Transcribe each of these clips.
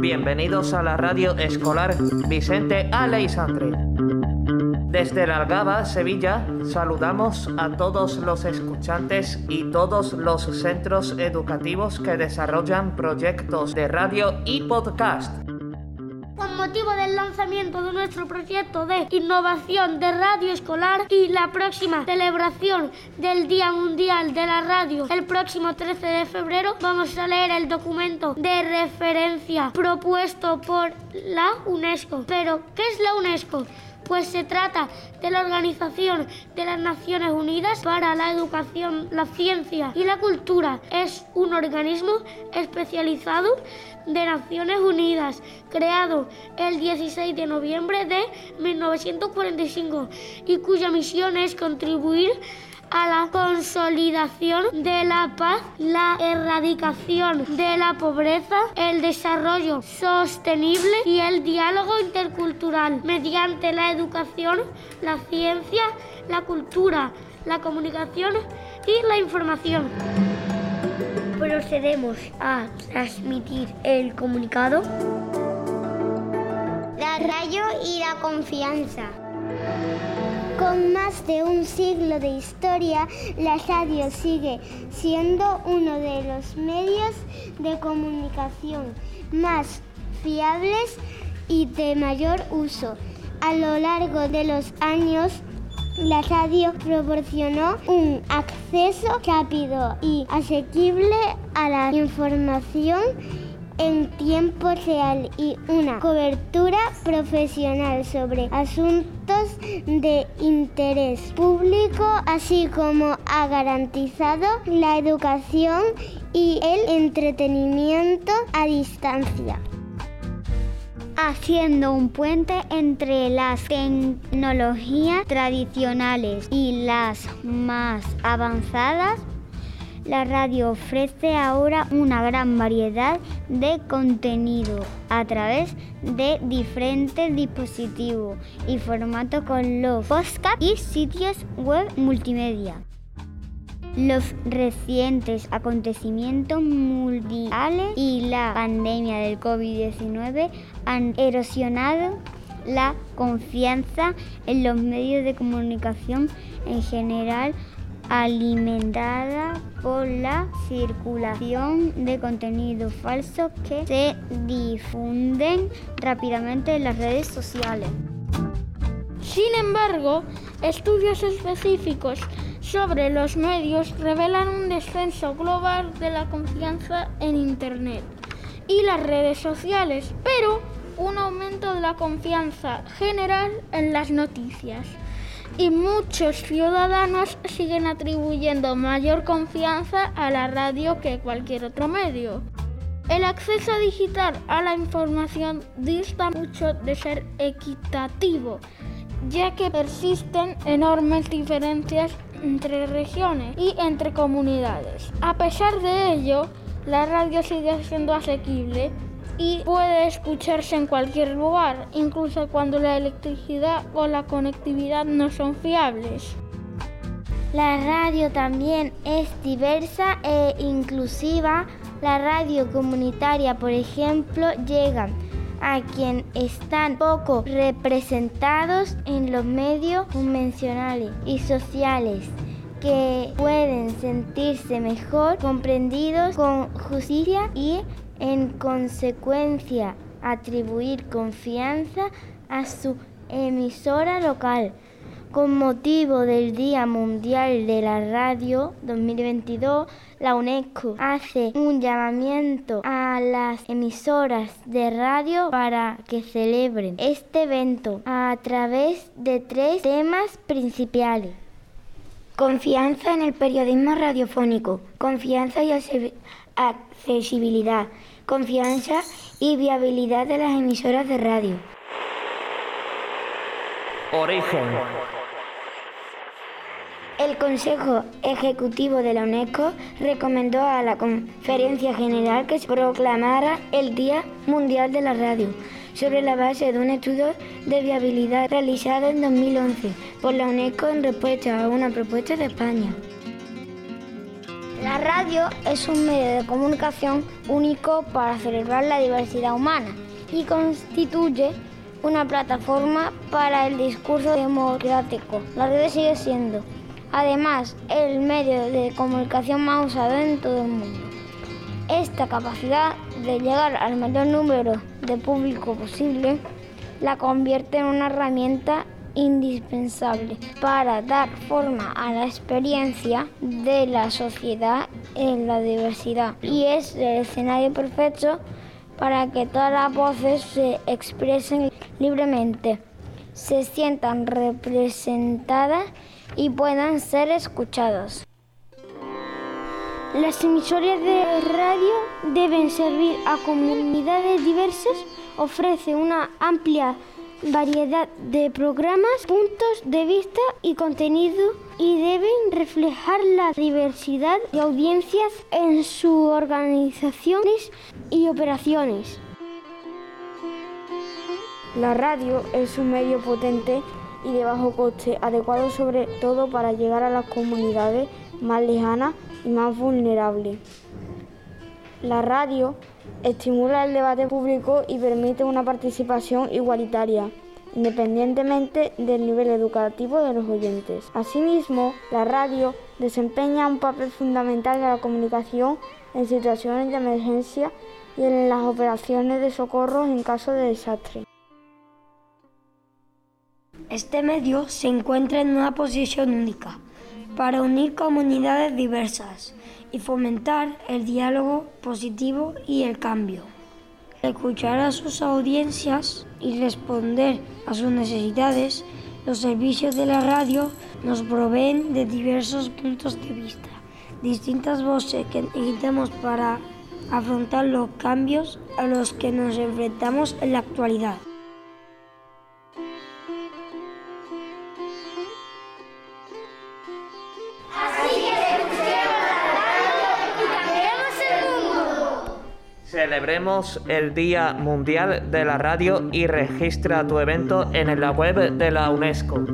Bienvenidos a la radio escolar Vicente Aleisandre. Desde la Algaba, Sevilla, saludamos a todos los escuchantes y todos los centros educativos que desarrollan proyectos de radio y podcast con motivo del lanzamiento de nuestro proyecto de innovación de radio escolar y la próxima celebración del Día Mundial de la Radio el próximo 13 de febrero, vamos a leer el documento de referencia propuesto por la UNESCO. Pero, ¿qué es la UNESCO? Pues se trata de la Organización de las Naciones Unidas para la Educación, la Ciencia y la Cultura. Es un organismo especializado de Naciones Unidas, creado el 16 de noviembre de 1945 y cuya misión es contribuir la consolidación de la paz, la erradicación de la pobreza, el desarrollo sostenible y el diálogo intercultural mediante la educación, la ciencia, la cultura, la comunicación y la información. Procedemos a transmitir el comunicado. La rayo y la confianza. Con más de un siglo de historia, la radio sigue siendo uno de los medios de comunicación más fiables y de mayor uso. A lo largo de los años, la radio proporcionó un acceso rápido y asequible a la información en tiempo real y una cobertura profesional sobre asuntos de interés público, así como ha garantizado la educación y el entretenimiento a distancia. Haciendo un puente entre las tecnologías tradicionales y las más avanzadas la radio ofrece ahora una gran variedad de contenido a través de diferentes dispositivos y formatos con los podcasts y sitios web multimedia. Los recientes acontecimientos mundiales y la pandemia del COVID-19 han erosionado la confianza en los medios de comunicación en general alimentada por la circulación de contenidos falsos que se difunden rápidamente en las redes sociales. Sin embargo, estudios específicos sobre los medios revelan un descenso global de la confianza en Internet y las redes sociales, pero un aumento de la confianza general en las noticias y muchos ciudadanos siguen atribuyendo mayor confianza a la radio que cualquier otro medio. El acceso digital a la información dista mucho de ser equitativo, ya que persisten enormes diferencias entre regiones y entre comunidades. A pesar de ello, la radio sigue siendo asequible y puede escucharse en cualquier lugar, incluso cuando la electricidad o la conectividad no son fiables. La radio también es diversa e inclusiva. La radio comunitaria, por ejemplo, llega a quienes están poco representados en los medios convencionales y sociales que pueden sentirse mejor comprendidos con justicia y en consecuencia atribuir confianza a su emisora local. Con motivo del Día Mundial de la Radio 2022, la UNESCO hace un llamamiento a las emisoras de radio para que celebren este evento a través de tres temas principales. Confianza en el periodismo radiofónico, confianza y accesibilidad, confianza y viabilidad de las emisoras de radio. Origen. El Consejo Ejecutivo de la UNESCO recomendó a la Conferencia General que se proclamara el Día Mundial de la Radio sobre la base de un estudio de viabilidad realizado en 2011 por la UNESCO en respuesta a una propuesta de España. La radio es un medio de comunicación único para celebrar la diversidad humana y constituye una plataforma para el discurso democrático. La radio sigue siendo, además, el medio de comunicación más usado en todo el mundo. Esta capacidad de llegar al mayor número de público posible la convierte en una herramienta indispensable para dar forma a la experiencia de la sociedad en la diversidad y es el escenario perfecto para que todas las voces se expresen libremente, se sientan representadas y puedan ser escuchadas. Las emisoras de radio deben servir a comunidades diversas, ofrece una amplia variedad de programas, puntos de vista y contenido y deben reflejar la diversidad de audiencias en sus organizaciones y operaciones. La radio es un medio potente y de bajo coste, adecuado sobre todo para llegar a las comunidades más lejanas y más vulnerables. La radio estimula el debate público y permite una participación igualitaria, independientemente del nivel educativo de los oyentes. Asimismo, la radio desempeña un papel fundamental en la comunicación en situaciones de emergencia y en las operaciones de socorro en caso de desastre. Este medio se encuentra en una posición única para unir comunidades diversas y fomentar el diálogo positivo y el cambio. Escuchar a sus audiencias y responder a sus necesidades, los servicios de la radio nos proveen de diversos puntos de vista, distintas voces que necesitamos para afrontar los cambios a los que nos enfrentamos en la actualidad. Celebremos el Día Mundial de la Radio y registra tu evento en la web de la UNESCO.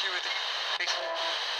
if you